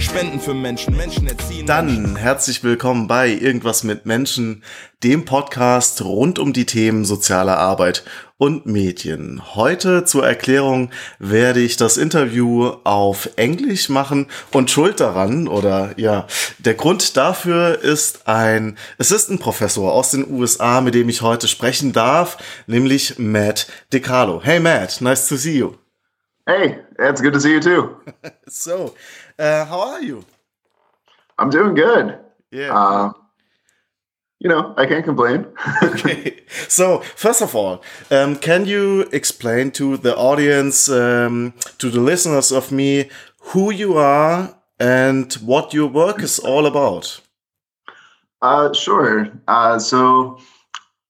Spenden für Menschen, Menschen erziehen. Dann herzlich willkommen bei Irgendwas mit Menschen, dem Podcast rund um die Themen soziale Arbeit und Medien. Heute zur Erklärung werde ich das Interview auf Englisch machen und schuld daran oder ja, der Grund dafür ist ein Assistant Professor aus den USA, mit dem ich heute sprechen darf, nämlich Matt DeCarlo. Hey Matt, nice to see you. Hey, it's good to see you too. So, uh, how are you? I'm doing good. Yeah. Uh, you know, I can't complain. okay. So, first of all, um, can you explain to the audience, um, to the listeners of me, who you are and what your work is all about? Uh, sure. Uh, so,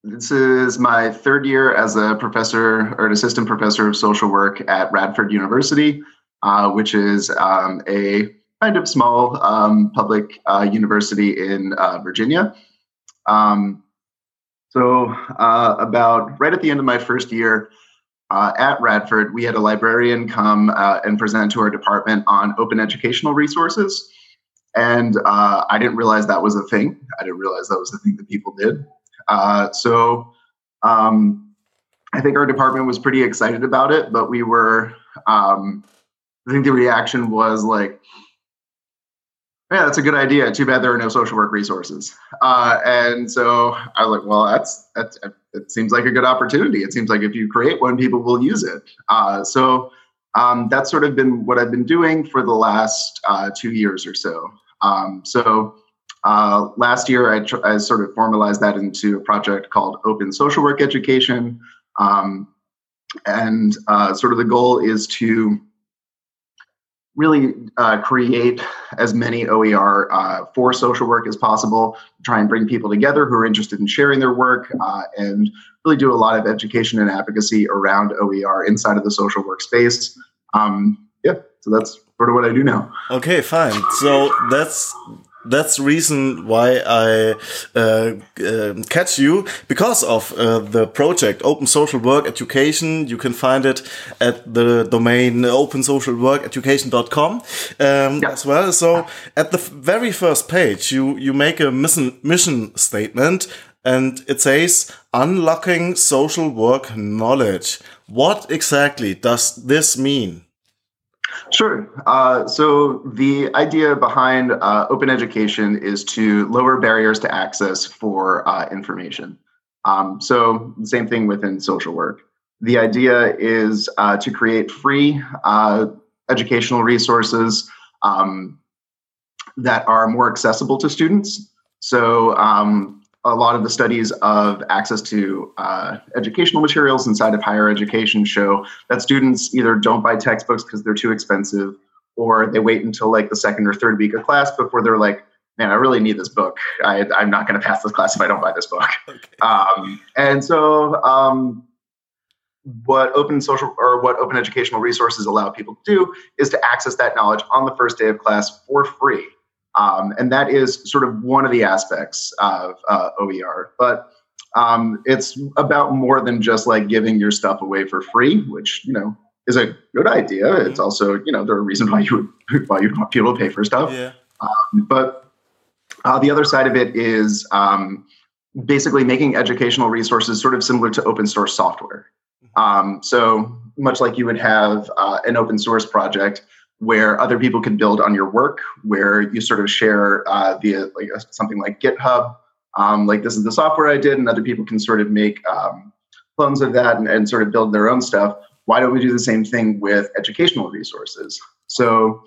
this is my third year as a professor or an assistant professor of social work at Radford University, uh, which is um, a kind of small um, public uh, university in uh, Virginia. Um, so, uh, about right at the end of my first year uh, at Radford, we had a librarian come uh, and present to our department on open educational resources. And uh, I didn't realize that was a thing. I didn't realize that was a thing that people did. Uh, so, um, I think our department was pretty excited about it, but we were, um, I think the reaction was like, yeah, that's a good idea. Too bad there are no social work resources. Uh, and so I was like, well, that's that's it seems like a good opportunity. It seems like if you create one, people will use it. Uh, so um, that's sort of been what I've been doing for the last uh, two years or so. Um, so uh, last year, I, tr- I sort of formalized that into a project called Open Social Work Education. Um, and uh, sort of the goal is to really uh, create as many OER uh, for social work as possible, try and bring people together who are interested in sharing their work, uh, and really do a lot of education and advocacy around OER inside of the social work space. Um, yeah, so that's sort of what I do now. Okay, fine. So that's that's the reason why I uh, uh, catch you because of uh, the project Open Social Work Education. You can find it at the domain opensocialworkeducation.com um, Yeah. as well. So at the very first page, you you make a mission mission statement, and it says unlocking social work knowledge. What exactly does this mean? Sure. Uh, so the idea behind uh, open education is to lower barriers to access for uh, information. Um, so the same thing within social work. The idea is uh, to create free uh, educational resources um, that are more accessible to students. So um, a lot of the studies of access to uh, educational materials inside of higher education show that students either don't buy textbooks because they're too expensive or they wait until like the second or third week of class before they're like man i really need this book. I, i'm not going to pass this class if i don't buy this book. Um, and so um, what open social or what open educational resources allow people to do is to access that knowledge on the first day of class for free um, and that is sort of one of the aspects of uh, OER. But um, it's about more than just like giving your stuff away for free, which you know is a good idea. Mm-hmm. It's also you know there are reasons why you would why you want people to pay for stuff. Yeah. Um, but uh, the other side of it is um, basically making educational resources sort of similar to open source software. Um, so much like you would have uh, an open source project where other people can build on your work, where you sort of share uh, via like something like GitHub. Um, like this is the software I did, and other people can sort of make um, clones of that and, and sort of build their own stuff. Why don't we do the same thing with educational resources? So,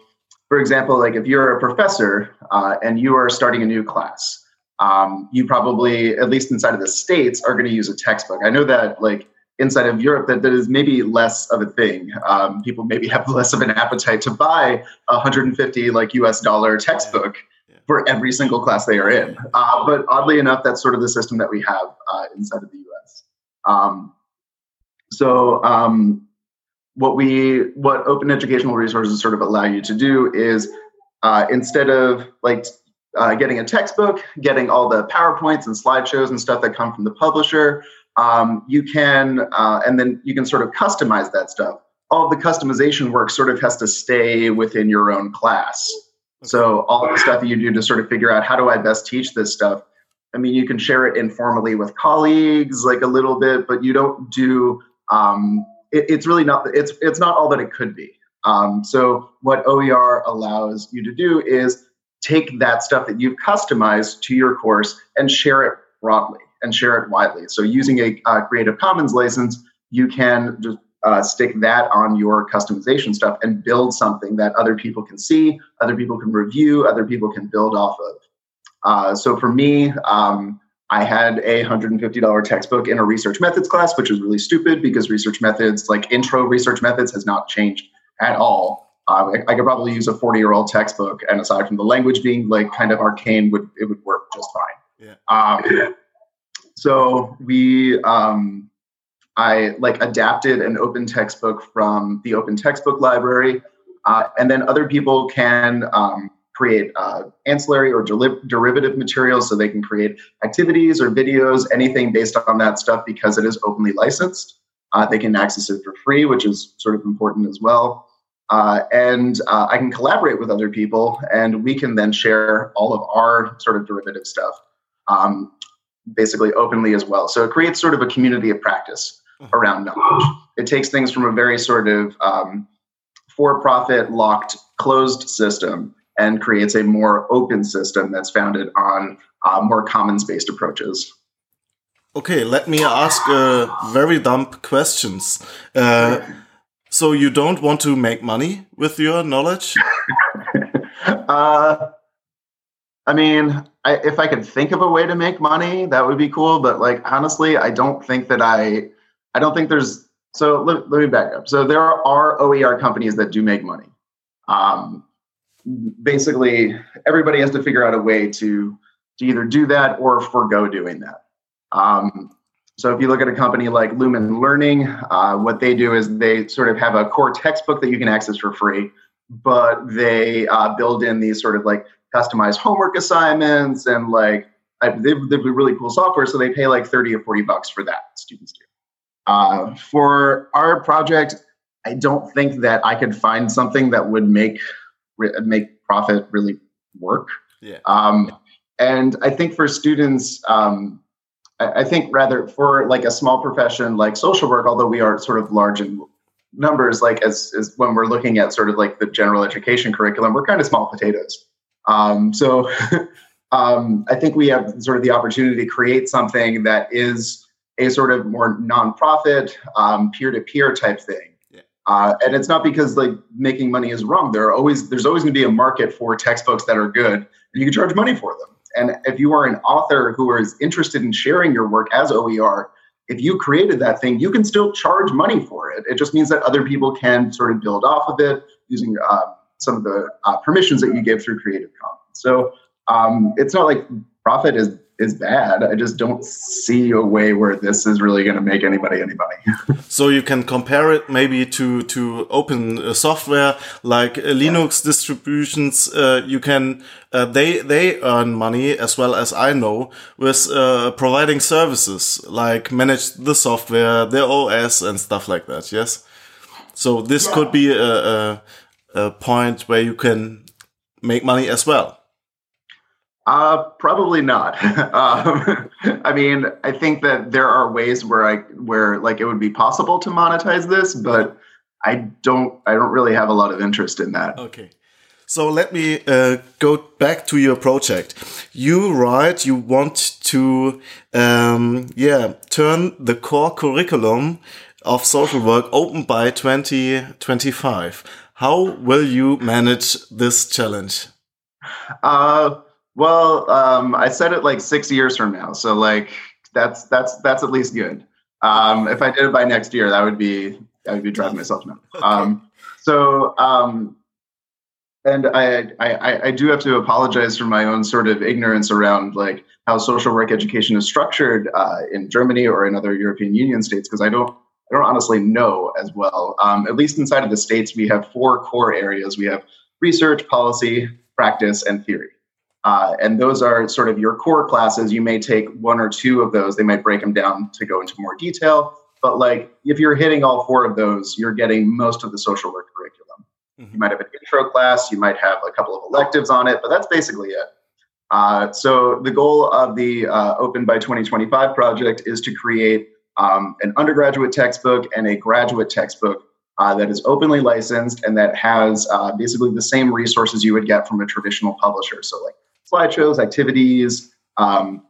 for example, like if you're a professor uh, and you are starting a new class, um, you probably, at least inside of the states, are going to use a textbook. I know that like inside of Europe that, that is maybe less of a thing. Um, people maybe have less of an appetite to buy a 150 like US dollar textbook Yeah. for every single class they are in. Uh, but oddly enough, that's sort of the system that we have uh, inside of the US. Um, so um, what we what open educational resources sort of allow you to do is uh, instead of like uh, getting a textbook, getting all the PowerPoints and slideshows and stuff that come from the publisher, um, you can, uh, and then you can sort of customize that stuff. All of the customization work sort of has to stay within your own class. So all the stuff that you do to sort of figure out how do I best teach this stuff. I mean, you can share it informally with colleagues, like a little bit, but you don't do. Um, it, it's really not. It's it's not all that it could be. Um, so what OER allows you to do is take that stuff that you've customized to your course and share it broadly and share it widely. So using a uh, Creative Commons license, you can just uh, stick that on your customization stuff and build something that other people can see, other people can review, other people can build off of. Uh, so for me, um, I had a $150 textbook in a research methods class, which is really stupid because research methods, like intro research methods, has not changed at all. Uh, I, I, could probably use a 40 year old textbook, and aside from the language being like kind of arcane, would it would work just fine. Yeah. Um, so we, um, I like adapted an open textbook from the open textbook library, uh, and then other people can um, create uh, ancillary or derivative materials, so they can create activities or videos, anything based on that stuff because it is openly licensed. Uh, they can access it for free, which is sort of important as well. Uh, and uh, I can collaborate with other people, and we can then share all of our sort of derivative stuff, um, basically openly as well. So it creates sort of a community of practice mm-hmm. around knowledge. It takes things from a very sort of um, for-profit, locked, closed system and creates a more open system that's founded on uh, more commons-based approaches. Okay, let me ask uh, very dumb questions. Uh, so you don't want to make money with your knowledge? I mean, I, if I could think of a way to make money, that would be cool. But like honestly, I don't think that I, I don't think there's. So let, let me back up. So there are OER companies that do make money. Um, basically, everybody has to figure out a way to to either do that or forego doing that. Um, so if you look at a company like Lumen Learning, uh, what they do is they sort of have a core textbook that you can access for free, but they uh, build in these sort of like customized homework assignments and like they they have really cool software, so they pay like 30 or 40 bucks for that, students do. Uh, for our project, I don't think that I could find something that would make make profit really work. Yeah. Um, and I think for students, um, I think rather for like a small profession like social work, although we are sort of large in numbers, like as, as when we're looking at sort of like the general education curriculum, we're kind of small potatoes. Um, so um, I think we have sort of the opportunity to create something that is a sort of more nonprofit, um, peer-to-peer type thing. Uh, and it's not because like making money is wrong. There are always there's always going to be a market for textbooks that are good, and you can charge money for them. And if you are an author who is interested in sharing your work as OER, if you created that thing, you can still charge money for it. It just means that other people can sort of build off of it using uh, some of the uh, permissions that you give through Creative Commons. So um, it's not like profit is is bad. I just don't see a way where this is really going to make anybody any money. so you can compare it maybe to to open uh, software like uh, Linux distributions. Uh, you can uh, they they earn money as well as I know with uh, providing services like manage the software, the OS, and stuff like that. Yes. So this yeah. could be a, a, a point where you can make money as well. Uh, probably not. um, I mean, I think that there are ways where I where like it would be possible to monetize this, but I don't. I don't really have a lot of interest in that. Okay. So let me uh, go back to your project. You write you want to, um, yeah, turn the core curriculum of social work open by 2025. How will you manage this challenge? Uh, well, um, I said it like six years from now, so like that's that's that's at least good. Um, if I did it by next year, that would be I would be driving myself nuts. Um, so, um, and I, I I do have to apologize for my own sort of ignorance around like how social work education is structured uh, in Germany or in other European Union states because I don't I don't honestly know as well. Um, at least inside of the states, we have four core areas. We have research, policy, practice, and theory. Uh, and those are sort of your core classes. You may take one or two of those. They might break them down to go into more detail. But like if you're hitting all four of those, you're getting most of the social work curriculum. Mm-hmm. You might have an intro class. You might have a couple of electives on it, but that's basically it. Uh, so the goal of the uh, Open by 2025 project is to create um, an undergraduate textbook and a graduate textbook uh, that is openly licensed and that has uh, basically the same resources you would get from a traditional publisher. So like slideshows, activities, um,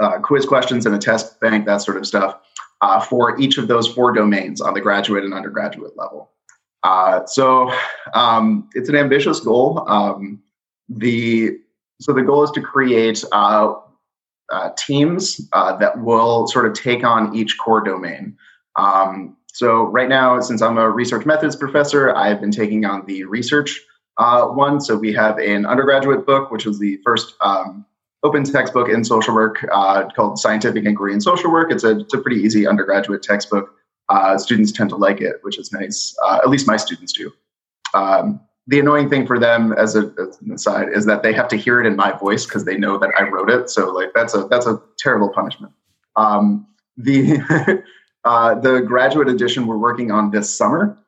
uh, quiz questions, and a test bank, that sort of stuff, uh, for each of those four domains on the graduate and undergraduate level. Uh, so um, it's an ambitious goal. Um, the so the goal is to create uh, teams uh, that will sort of take on each core domain. Um, so right now, since I'm a research methods professor, I've been taking on the research uh, one. So we have an undergraduate book, which was the first um, open textbook in social work uh, called Scientific Inquiry in Social Work. It's a, it's a pretty easy undergraduate textbook. Uh, students tend to like it, which is nice. Uh, at least my students do. Um, the annoying thing for them, as, a, as an aside, is that they have to hear it in my voice because they know that I wrote it. So like that's a that's a terrible punishment. Um, the uh, the graduate edition we're working on this summer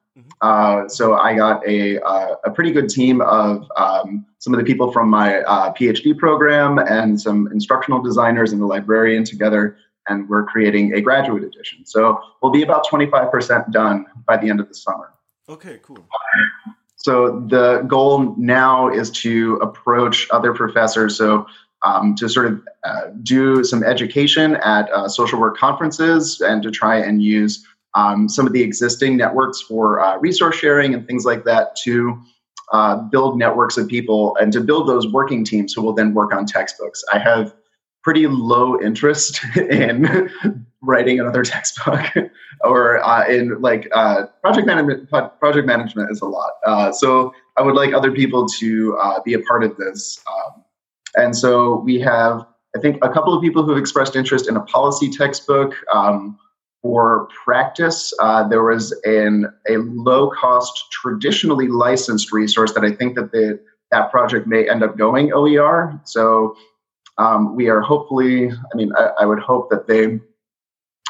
uh, so I got a, uh, a pretty good team of um, some of the people from my uh, PhD program and some instructional designers and a librarian together, and we're creating a graduate edition. So we'll be about 25% done by the end of the summer. Okay, cool. So the goal now is to approach other professors. So um, to sort of uh, do some education at uh, social work conferences and to try and use um, some of the existing networks for uh, resource sharing and things like that to uh, build networks of people and to build those working teams who will then work on textbooks. I have pretty low interest in writing another textbook or uh, in like uh, project management project management is a lot uh, so i would like other people to uh, be a part of this um, and so we have i think a couple of people who have expressed interest in a policy textbook um, for practice, uh, there was an a low cost, traditionally licensed resource that I think that the that project may end up going OER. So um, we are hopefully, I mean, I, I would hope that they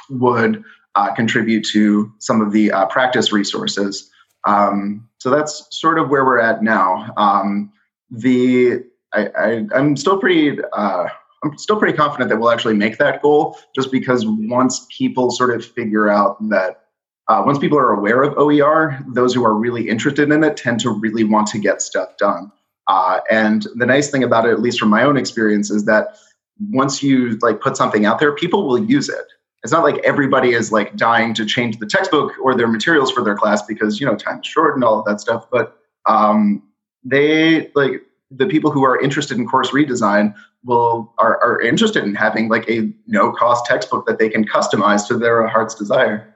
would uh, contribute to some of the uh, practice resources. Um, so that's sort of where we're at now. Um, the I, am still pretty uh, I'm still pretty confident that we'll actually make that goal just because once people sort of figure out that uh, once people are aware of OER, those who are really interested in it tend to really want to get stuff done. Uh, and the nice thing about it, at least from my own experience, is that once you like put something out there, people will use it. It's not like everybody is like dying to change the textbook or their materials for their class because you know time is short and all of that stuff. But um, they like the people who are interested in course redesign will are, are interested in having like a no cost textbook that they can customize to their heart's desire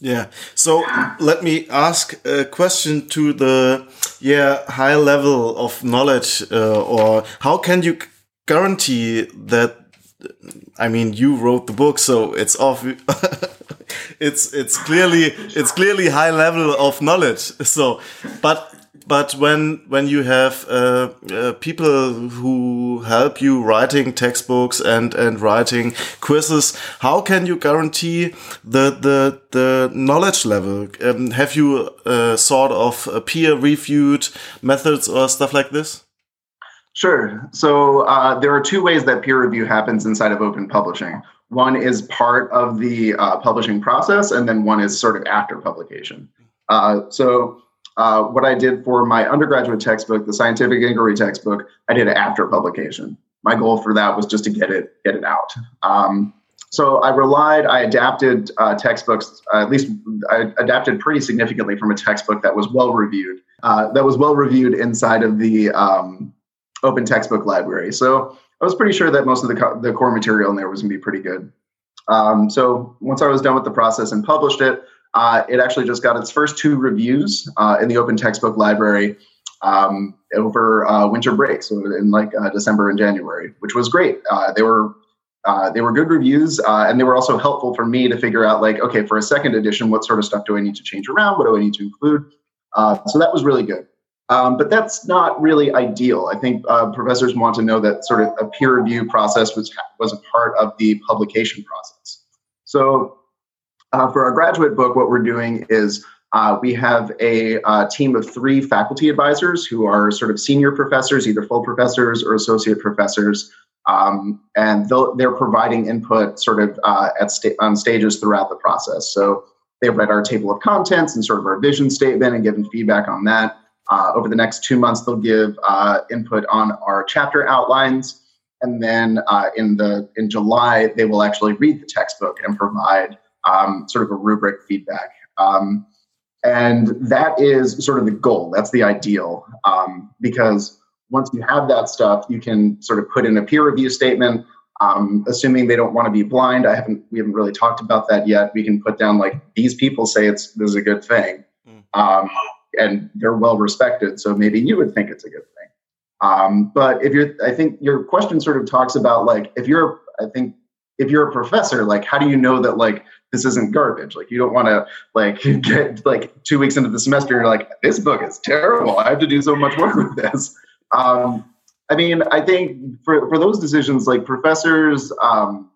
yeah so let me ask a question to the yeah high level of knowledge uh, or how can you guarantee that i mean you wrote the book so it's off it's it's clearly it's clearly high level of knowledge so but but when when you have uh, uh, people who help you writing textbooks and and writing quizzes, how can you guarantee the the the knowledge level? Um, have you uh, sort of peer reviewed methods or stuff like this? Sure. So uh, there are two ways that peer review happens inside of open publishing. One is part of the uh, publishing process, and then one is sort of after publication. Uh, so uh, what I did for my undergraduate textbook, the scientific inquiry textbook, I did it after publication. My goal for that was just to get it get it out. Um, so I relied, I adapted uh, textbooks, uh, at least I adapted pretty significantly from a textbook that was well reviewed, that was well reviewed inside of the um, open textbook library. So I was pretty sure that most of the, co- the core material in there was going to be pretty good. Um, so once I was done with the process and published it, uh, it actually just got its first two reviews uh, in the open textbook library um, over uh, winter break, so in like uh, December and January, which was great. Uh, they were uh, they were good reviews, and they were also helpful for me to figure out, like, okay, for a second edition, what sort of stuff do I need to change around? What do I need to include? So that was really good. Um, but that's not really ideal. I think uh, professors want to know that sort of a peer review process was was a part of the publication process. So uh, for our graduate book, what we're doing is uh, we have a uh, team of three faculty advisors who are sort of senior professors, either full professors or associate professors, um, and they're providing input sort of uh, at sta- on stages throughout the process. So they've read our table of contents and sort of our vision statement and given feedback on that. Uh, over the next two months, they'll give uh, input on our chapter outlines, and then uh, in the in July, they will actually read the textbook and provide um, sort of a rubric feedback. Um, and that is sort of the goal. That's the ideal. Um, because once you have that stuff, you can sort of put in a peer review statement. Um, assuming they don't want to be blind, I haven't. We haven't really talked about that yet. We can put down like these people say it's this is a good thing, mm. And they're well respected. So maybe you would think it's a good thing. Um, but if you're, I think your question sort of talks about like if you're, I think if you're a professor, like how do you know that like this isn't garbage. Like you don't want to like get like two weeks into the semester, you're like, this book is terrible. I have to do so much work with this. Um, I mean, I think for, for those decisions, like professors, um,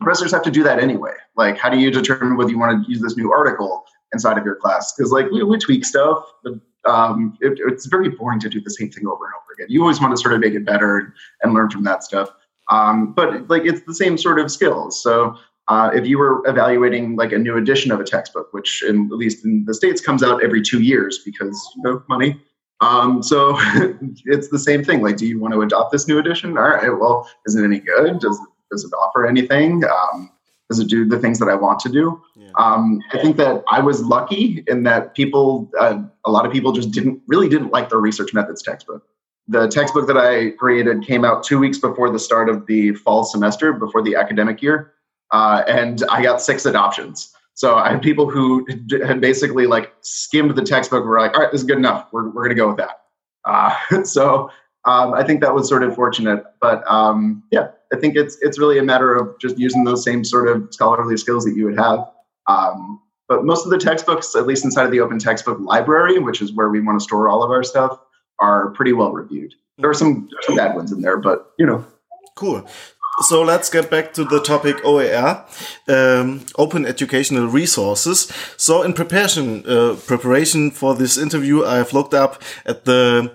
professors have to do that anyway. Like, how do you determine whether you want to use this new article inside of your class? Because like we, we tweak stuff, but um, it, it's very boring to do the same thing over and over again. You always want to sort of make it better and learn from that stuff. Um, but like it's the same sort of skills. So uh, if you were evaluating like a new edition of a textbook, which in, at least in the states comes out every two years because you know money. Um, so it's the same thing. Like, do you want to adopt this new edition? All right. Well, is it any good? Does does it offer anything? Um, does it do the things that I want to do? Um, I think that I was lucky in that people, uh, a lot of people just didn't really didn't like the research methods textbook. The textbook that I created came out two weeks before the start of the fall semester, before the academic year uh, and I got six adoptions. So I had people who had basically like skimmed the textbook. Were like, all right, this is good enough. We're we're gonna go with that. Uh, so um, I think that was sort of fortunate. But um, yeah, I think it's it's really a matter of just using those same sort of scholarly skills that you would have. Um, but most of the textbooks, at least inside of the open textbook library, which is where we want to store all of our stuff, are pretty well reviewed. There are some, some bad ones in there, but you know. Cool so let's get back to the topic OER, um, open educational resources. So in preparation, uh, preparation for this interview, I've looked up at the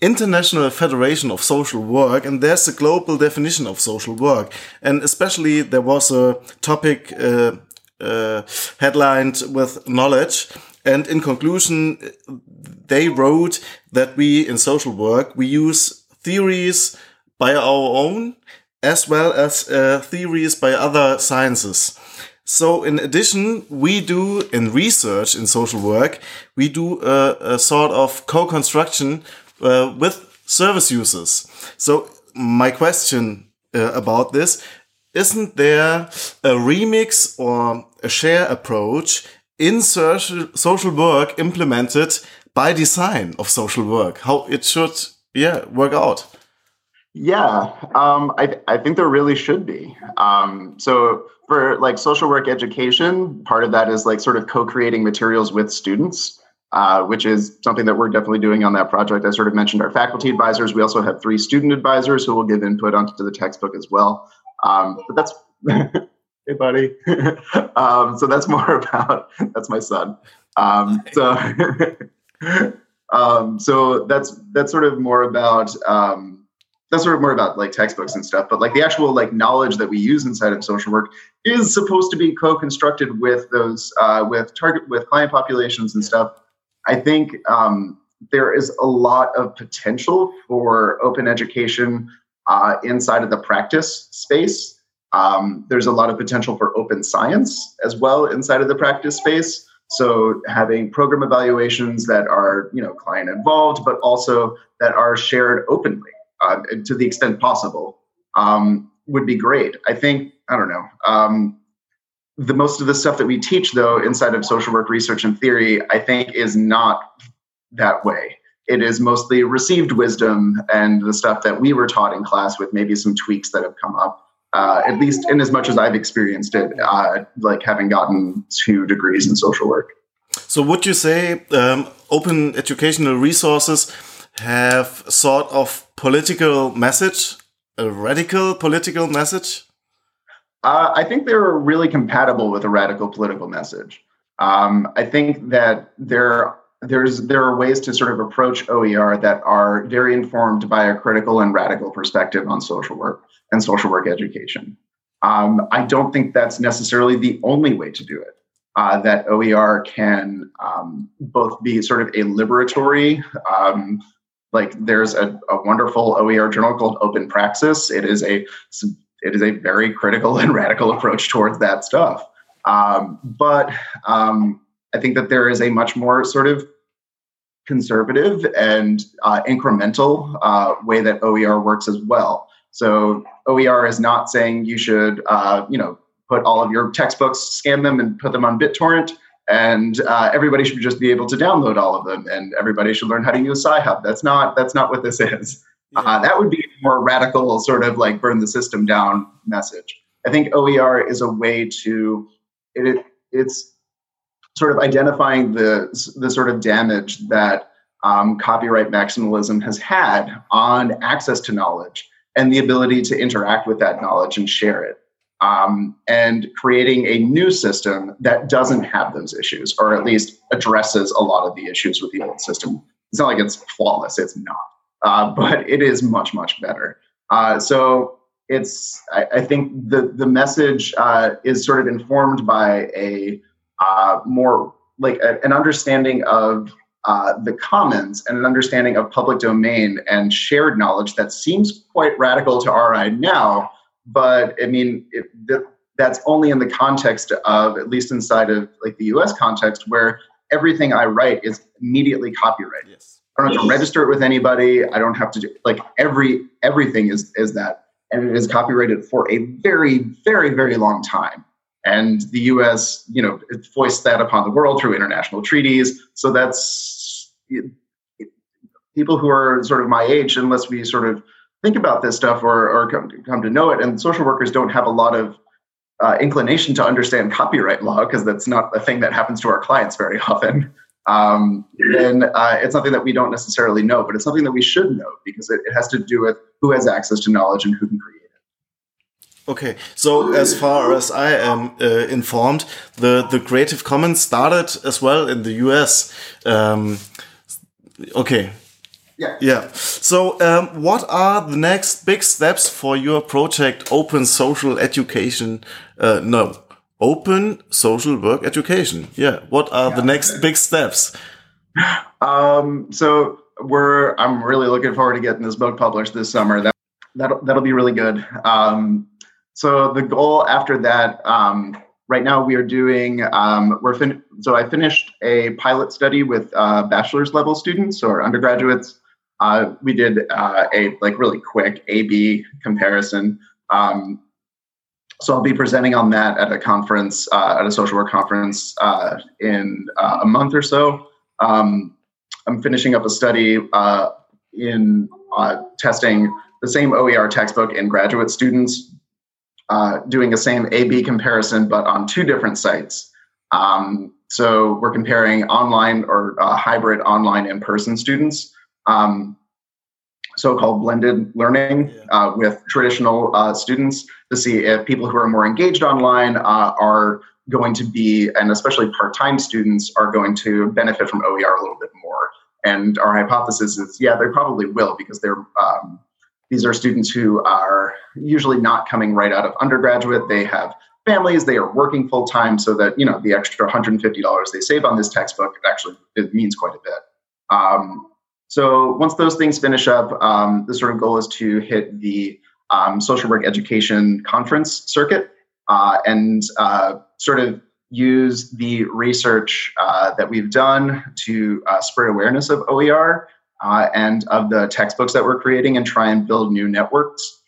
International Federation of Social Work, and there's a global definition of social work. And especially there was a topic uh, uh, headlined with knowledge. And in conclusion, they wrote that we in social work, we use theories by our own as well as uh, theories by other sciences. So in addition, we do in research in social work, we do a, a sort of co-construction uh, with service users. So my question uh, about this, isn't there a remix or a share approach in social, social work implemented by design of social work? How it should, yeah, work out? Yeah, um, I, I think there really should be. Um, so for like social work education, part of that is like sort of co-creating materials with students, uh, which is something that we're definitely doing on that project. I sort of mentioned our faculty advisors. We also have three student advisors who will give input onto the textbook as well. Um, but that's hey buddy. um, so that's more about that's my son. Um, so um, so that's that's sort of more about um, that's sort of more about like textbooks and stuff but like the actual like knowledge that we use inside of social work is supposed to be co-constructed with those uh, with target with client populations and stuff i think um, there is a lot of potential for open education uh, inside of the practice space um, there's a lot of potential for open science as well inside of the practice space so having program evaluations that are you know client involved but also that are shared openly uh, to the extent possible um, would be great. I think I don't know. Um, the most of the stuff that we teach though inside of social work research and theory, I think, is not that way. It is mostly received wisdom and the stuff that we were taught in class with maybe some tweaks that have come up. uh, at least in as much as I've experienced it, uh, like having gotten two degrees in social work. So, would you say um, open educational resources have sort of political message, a radical political message? Uh, I think they're really compatible with a radical political message. Um, I think that there there's there are ways to sort of approach OER that are very informed by a critical and radical perspective on social work and social work education. Um, I don't think that's necessarily the only way to do it. Uh, that OER can um, both be sort of a liberatory, um, like there's a, a, wonderful OER journal called Open Praxis. It is a it is a very critical and radical approach towards that stuff. Um, but um, I think that there is a much more sort of conservative and uh, incremental uh, way that OER works as well. So OER is not saying you should, uh, you know, put all of your textbooks, scan them, and put them on BitTorrent, and uh, everybody should just be able to download all of them, and everybody should learn how to use Sci-Hub. That's not that's not what this is. Yeah. Uh, that would be a more radical, sort of like burn the system down message. I think OER is a way to it, it's sort of identifying the the sort of damage that um, copyright maximalism has had on access to knowledge and the ability to interact with that knowledge and share it. Um, and creating a new system that doesn't have those issues, or at least addresses a lot of the issues with the old system. It's not like it's flawless, it's not, uh, but it is much, much better. Uh, so it's, I, I, think the, the message uh, is sort of informed by a uh, more like a, an understanding of uh, the commons and an understanding of public domain and shared knowledge that seems quite radical to our eye now. But I mean, it, that's only in the context of, at least inside of like the US context, where everything I write is immediately copyrighted. Yes. I don't have to register it with anybody. I don't have to do like every everything is is that, and it is copyrighted for a very very very long time. And the U.S. you know foists that upon the world through international treaties. So that's it, it, people who are sort of my age, unless we sort of think about this stuff or, or come, to, come to know it, and social workers don't have a lot of uh, inclination to understand copyright law because that's not a thing that happens to our clients very often. Um, then uh, it's something that we don't necessarily know, but it's something that we should know because it, it has to do with who has access to knowledge and who can create. Okay, so as far as I am uh, informed, the the Creative Commons started as well in the US. Um, Okay. Yeah. Yeah. So, um, what are the next big steps for your project, Open Social Education? Uh, no, Open Social Work Education. Yeah. What are yeah. the next big steps? Um, so we're. I'm really looking forward to getting this book published this summer. That that'll that'll be really good. Um, so the goal after that. Um, right now we are doing um, we're fin- so i finished a pilot study with uh, bachelor's level students or undergraduates uh, we did uh, a like really quick a b comparison um, so i'll be presenting on that at a conference uh, at a social work conference uh, in uh, a month or so um, i'm finishing up a study in testing the same oer textbook in graduate students uh, doing the same A/B comparison, but on two different sites. Um, so we're comparing online or uh, hybrid online in-person students, um, so-called blended learning uh, with traditional uh, students to see if people who are more engaged online uh, are going to be, and especially part-time students are going to benefit from OER a little bit more. And our hypothesis is, yeah, they probably will because they're um, these are students who are usually not coming right out of undergraduate. They have families, they are working full time, so that you know the extra $150 they save on this textbook actually it means quite a bit. Um, so once those things finish up, um, the sort of goal is to hit the um, social work education conference circuit uh, and uh, sort of use the research uh, that we've done to uh, spread awareness of OER uh, and of the textbooks that we're creating and try and build new networks.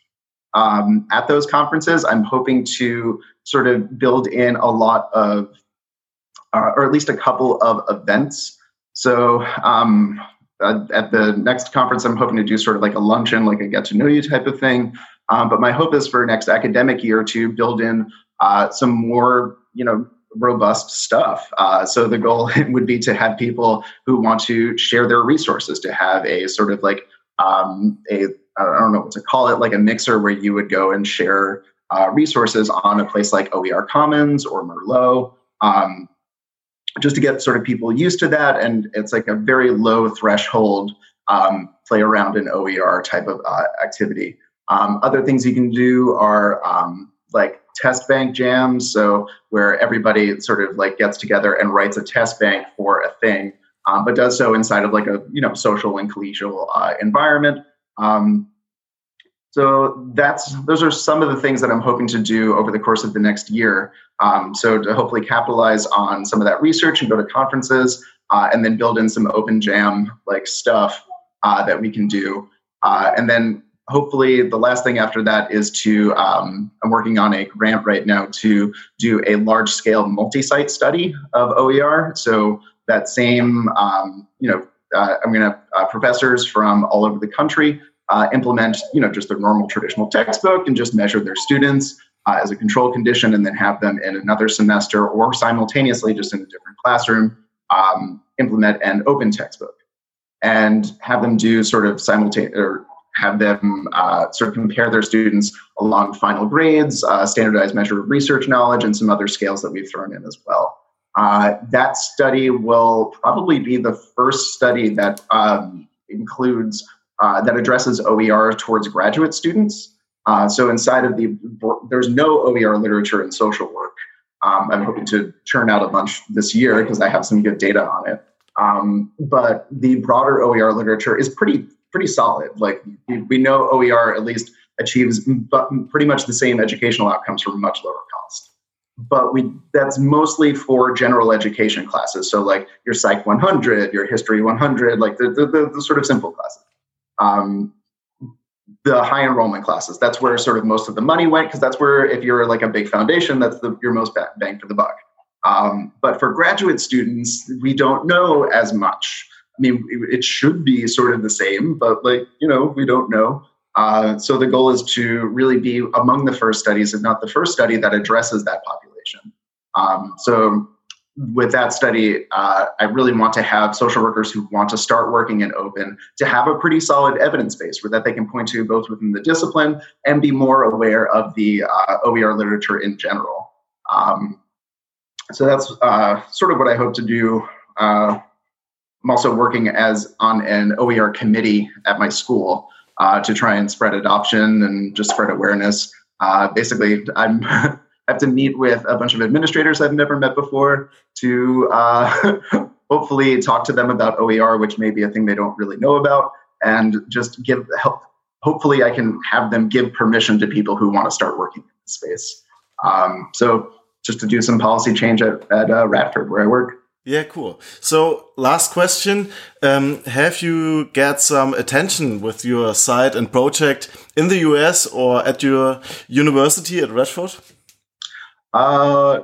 Um, at those conferences, I'm hoping to sort of build in a lot of, uh, or at least a couple of events. So, um, uh, at the next conference, I'm hoping to do sort of like a luncheon, like a get to know you type of thing. Um, but my hope is for next academic year to build in uh, some more, you know, robust stuff. Uh, so the goal would be to have people who want to share their resources, to have a sort of like um, a I don't know what to call it, like a mixer where you would go and share uh, resources on a place like OER Commons or Merlot. Um, just to get sort of people used to that. And it's like a very low threshold um, play around in OER type of uh, activity. Um, other things you can do are um, like test bank jams. So where everybody sort of like gets together and writes a test bank for a thing, um, but does so inside of like a you know social and collegial uh, environment. Um, so that's those are some of the things that I'm hoping to do over the course of the next year. Um, so to hopefully capitalize on some of that research and go to conferences, uh, and then build in some open jam like stuff uh, that we can do. Uh, and then hopefully the last thing after that is to um, I'm working on a grant right now to do a large scale multi-site study of OER. So that same um, you know uh, I'm going to uh, professors from all over the country uh, implement, you know, just their normal traditional textbook and just measure their students uh, as a control condition, and then have them in another semester or simultaneously, just in a different classroom, um, implement an open textbook, and have them do sort of simultaneous or have them uh, sort of compare their students along final grades, uh, standardized measure of research knowledge, and some other scales that we've thrown in as well. Uh, that study will probably be the first study that um, includes uh, that addresses OER towards graduate students. Uh, so inside of the, there's no OER literature in social work. Um, I'm hoping to churn out a bunch this year because I have some good data on it. Um, but the broader OER literature is pretty pretty solid. Like we know OER at least achieves pretty much the same educational outcomes for much lower cost. But we that's mostly for general education classes. So like your Psych 100, your History 100, like the, the, the sort of simple classes um, the high enrollment classes. That's where sort of most of the money went because that's where if you're like a big foundation, that's the, your most bang for the buck. Um, but for graduate students, we don't know as much. I mean, it should be sort of the same, but like you know, we don't know. Uh, so the goal is to really be among the first studies, if not the first study that addresses that population. Um, so with that study, uh, I really want to have social workers who want to start working in open to have a pretty solid evidence base where that they can point to both within the discipline and be more aware of the uh, OER literature in general. Um, so that's uh, sort of what I hope to do. I'm also working as on an OER committee at my school uh, to try and spread adoption and just spread awareness. Uh, basically, I'm have to meet with a bunch of administrators I've never met before to uh, hopefully talk to them about OER, which may be a thing they don't really know about, and just give help. Hopefully, I can have them give permission to people who want to start working in this space. Um, so, just to do some policy change at, at uh, Radford, where I work. Yeah, cool. So, last question: um, Have you get some attention with your site and project in the US or at your university at Radford? Uh,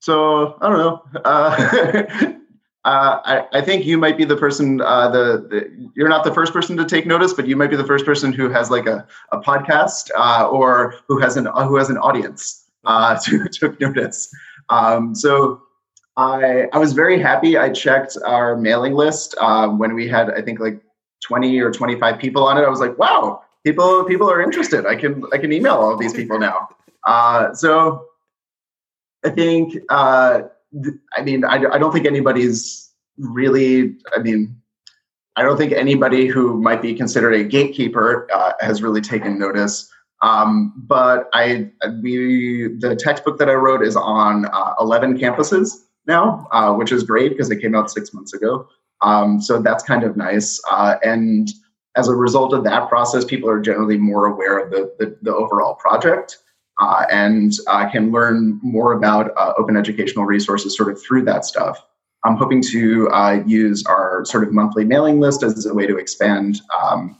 so I don't know. Uh, uh, I, I think you might be the person. Uh, the, the, you're not the first person to take notice, but you might be the first person who has like a, a podcast uh, or who has an who has an audience uh, to took notice. Um, so I I was very happy. I checked our mailing list uh, when we had I think like 20 or 25 people on it. I was like, wow, people people are interested. I can I can email all of these people now. Uh, so I think, uh, I mean, I, I don't think anybody's really, I mean, I don't think anybody who might be considered a gatekeeper uh, has really taken notice. Um, but I, we, the textbook that I wrote is on uh, 11 campuses now, uh, which is great because it came out six months ago. Um, so that's kind of nice. Uh, and as a result of that process, people are generally more aware of the, the, the overall project uh, and can learn more about uh, open educational resources sort of through that stuff. I'm hoping to uh, use our sort of monthly mailing list as a way to expand, um,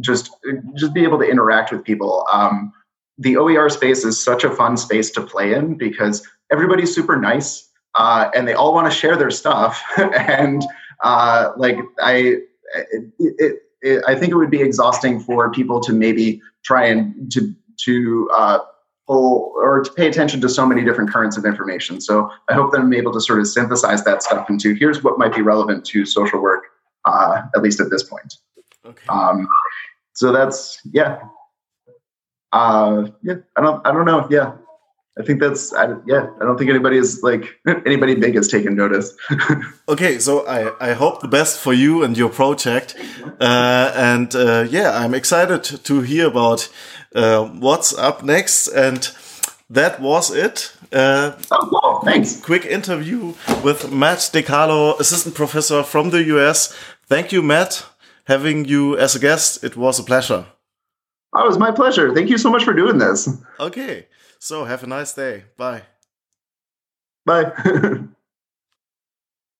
just just be able to interact with people. Um, the OER space is such a fun space to play in because everybody's super nice uh, and they all want to share their stuff and uh, like I, it, it, it, I think it would be exhausting for people to maybe try and to to uh, pull or to pay attention to so many different currents of information. So I hope that I'm able to sort of synthesize that stuff into here's what might be relevant to social work, uh, at least at this point. Okay. Um, so that's yeah, uh, yeah. I don't I don't know. Yeah, I think that's I, yeah. I don't think anybody is like anybody big has taken notice. okay, so I I hope the best for you and your project, uh, and uh, yeah, I'm excited to hear about uh, what's up next. And that was it. Uh, oh, wow, thanks. Quick interview with Matt DeCarlo, assistant professor from the US. Thank you, Matt. Having you as a guest, it was a pleasure. Oh, it was my pleasure. Thank you so much for doing this. Okay. So have a nice day. Bye. Bye.